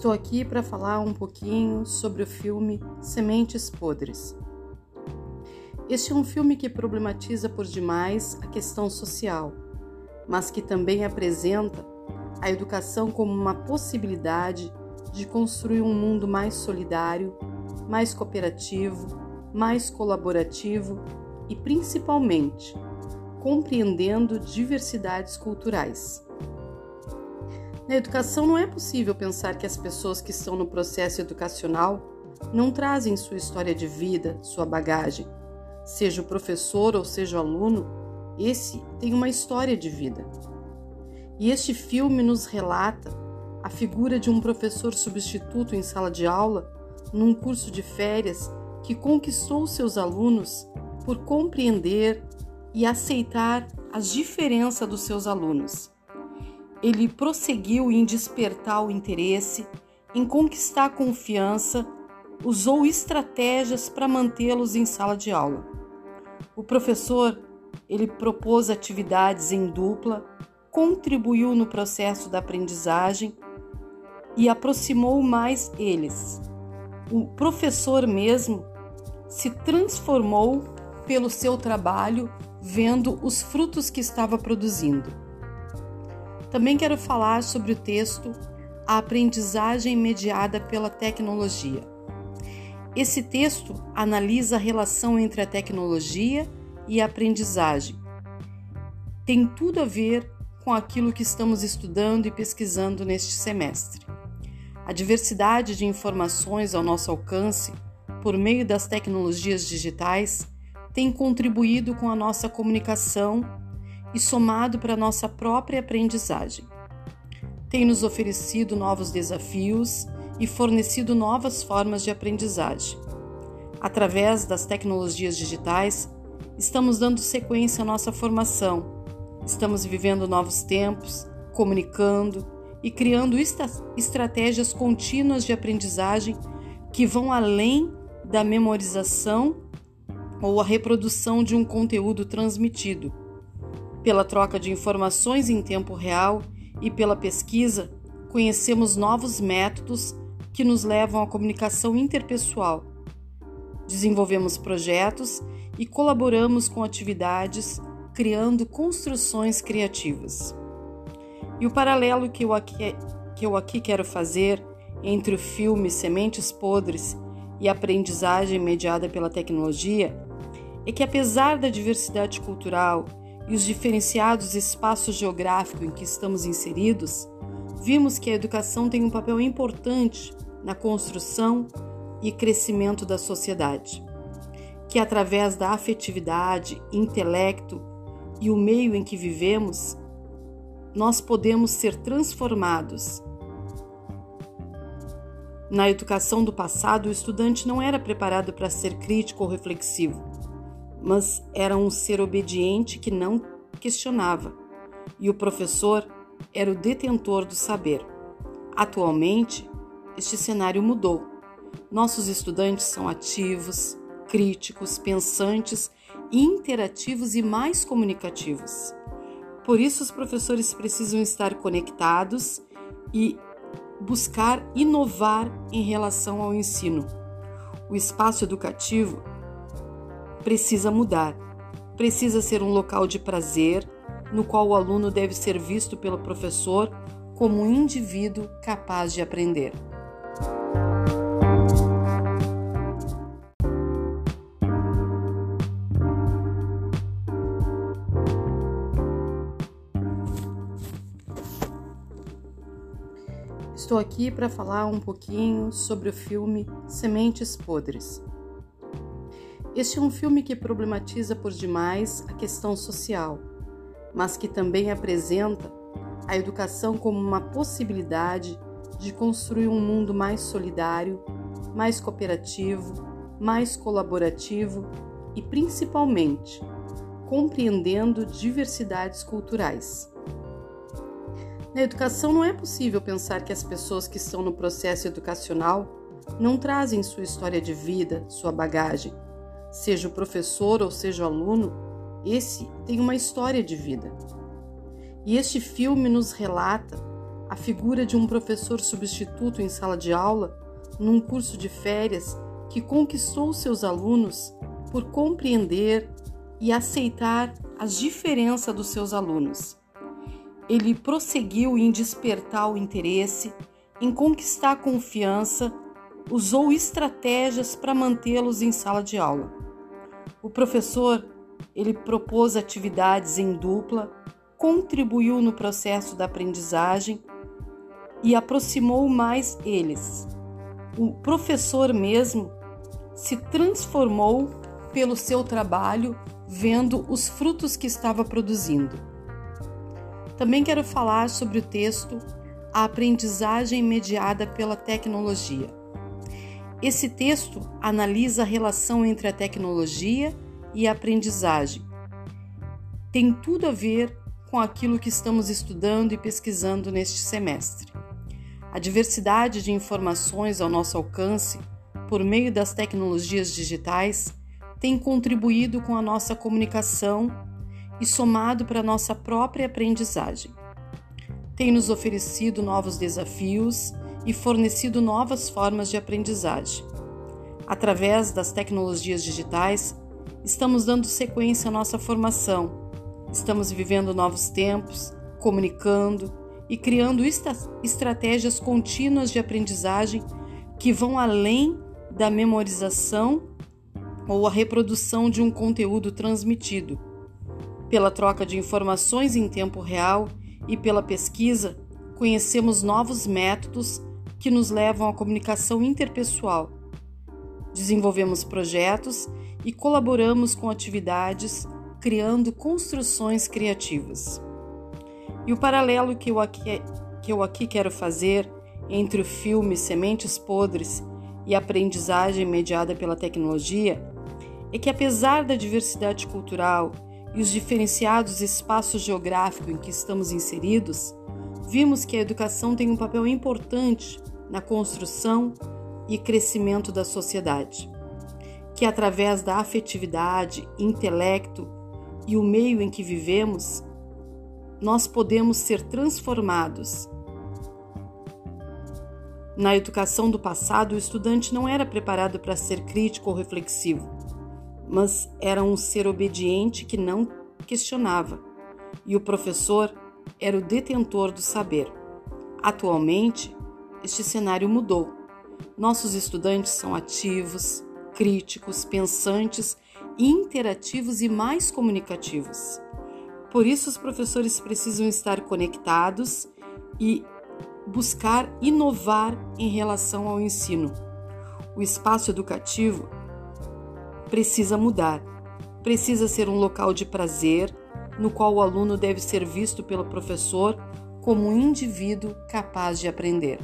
Estou aqui para falar um pouquinho sobre o filme Sementes Podres. Este é um filme que problematiza por demais a questão social, mas que também apresenta a educação como uma possibilidade de construir um mundo mais solidário, mais cooperativo, mais colaborativo e, principalmente, compreendendo diversidades culturais. Na educação não é possível pensar que as pessoas que estão no processo educacional não trazem sua história de vida, sua bagagem. Seja o professor ou seja o aluno, esse tem uma história de vida. E este filme nos relata a figura de um professor substituto em sala de aula, num curso de férias, que conquistou seus alunos por compreender e aceitar as diferenças dos seus alunos ele prosseguiu em despertar o interesse, em conquistar a confiança, usou estratégias para mantê-los em sala de aula. O professor, ele propôs atividades em dupla, contribuiu no processo da aprendizagem e aproximou mais eles. O professor mesmo se transformou pelo seu trabalho, vendo os frutos que estava produzindo. Também quero falar sobre o texto A Aprendizagem Mediada pela Tecnologia. Esse texto analisa a relação entre a tecnologia e a aprendizagem. Tem tudo a ver com aquilo que estamos estudando e pesquisando neste semestre. A diversidade de informações ao nosso alcance por meio das tecnologias digitais tem contribuído com a nossa comunicação e somado para nossa própria aprendizagem. Tem nos oferecido novos desafios e fornecido novas formas de aprendizagem. Através das tecnologias digitais, estamos dando sequência à nossa formação. Estamos vivendo novos tempos, comunicando e criando estratégias contínuas de aprendizagem que vão além da memorização ou a reprodução de um conteúdo transmitido pela troca de informações em tempo real e pela pesquisa, conhecemos novos métodos que nos levam à comunicação interpessoal. Desenvolvemos projetos e colaboramos com atividades, criando construções criativas. E o paralelo que eu aqui, que eu aqui quero fazer entre o filme Sementes Podres e aprendizagem mediada pela tecnologia é que, apesar da diversidade cultural e os diferenciados espaços geográficos em que estamos inseridos, vimos que a educação tem um papel importante na construção e crescimento da sociedade, que através da afetividade, intelecto e o meio em que vivemos, nós podemos ser transformados. Na educação do passado, o estudante não era preparado para ser crítico ou reflexivo mas era um ser obediente que não questionava, e o professor era o detentor do saber. Atualmente, este cenário mudou. Nossos estudantes são ativos, críticos, pensantes, interativos e mais comunicativos. Por isso, os professores precisam estar conectados e buscar inovar em relação ao ensino. O espaço educativo precisa mudar. Precisa ser um local de prazer, no qual o aluno deve ser visto pelo professor como um indivíduo capaz de aprender. Estou aqui para falar um pouquinho sobre o filme Sementes Podres. Este é um filme que problematiza por demais a questão social, mas que também apresenta a educação como uma possibilidade de construir um mundo mais solidário, mais cooperativo, mais colaborativo e, principalmente, compreendendo diversidades culturais. Na educação não é possível pensar que as pessoas que estão no processo educacional não trazem sua história de vida, sua bagagem, seja o professor ou seja o aluno, esse tem uma história de vida. E este filme nos relata a figura de um professor substituto em sala de aula, num curso de férias, que conquistou seus alunos por compreender e aceitar as diferenças dos seus alunos. Ele prosseguiu em despertar o interesse, em conquistar a confiança, usou estratégias para mantê-los em sala de aula. O professor, ele propôs atividades em dupla, contribuiu no processo da aprendizagem e aproximou mais eles. O professor mesmo se transformou pelo seu trabalho, vendo os frutos que estava produzindo. Também quero falar sobre o texto A Aprendizagem Mediada pela Tecnologia. Esse texto analisa a relação entre a tecnologia e a aprendizagem. Tem tudo a ver com aquilo que estamos estudando e pesquisando neste semestre. A diversidade de informações ao nosso alcance por meio das tecnologias digitais tem contribuído com a nossa comunicação e somado para a nossa própria aprendizagem. Tem nos oferecido novos desafios e fornecido novas formas de aprendizagem. Através das tecnologias digitais, estamos dando sequência à nossa formação, estamos vivendo novos tempos, comunicando e criando estratégias contínuas de aprendizagem que vão além da memorização ou a reprodução de um conteúdo transmitido. Pela troca de informações em tempo real e pela pesquisa, conhecemos novos métodos que nos levam à comunicação interpessoal. Desenvolvemos projetos e colaboramos com atividades, criando construções criativas. E o paralelo que eu aqui, que eu aqui quero fazer entre o filme Sementes Podres e a aprendizagem mediada pela tecnologia é que, apesar da diversidade cultural e os diferenciados espaços geográficos em que estamos inseridos, vimos que a educação tem um papel importante na construção e crescimento da sociedade, que através da afetividade, intelecto e o meio em que vivemos, nós podemos ser transformados. Na educação do passado, o estudante não era preparado para ser crítico ou reflexivo mas era um ser obediente que não questionava, e o professor era o detentor do saber. Atualmente, este cenário mudou. Nossos estudantes são ativos, críticos, pensantes, interativos e mais comunicativos. Por isso, os professores precisam estar conectados e buscar inovar em relação ao ensino. O espaço educativo precisa mudar. Precisa ser um local de prazer, no qual o aluno deve ser visto pelo professor como um indivíduo capaz de aprender.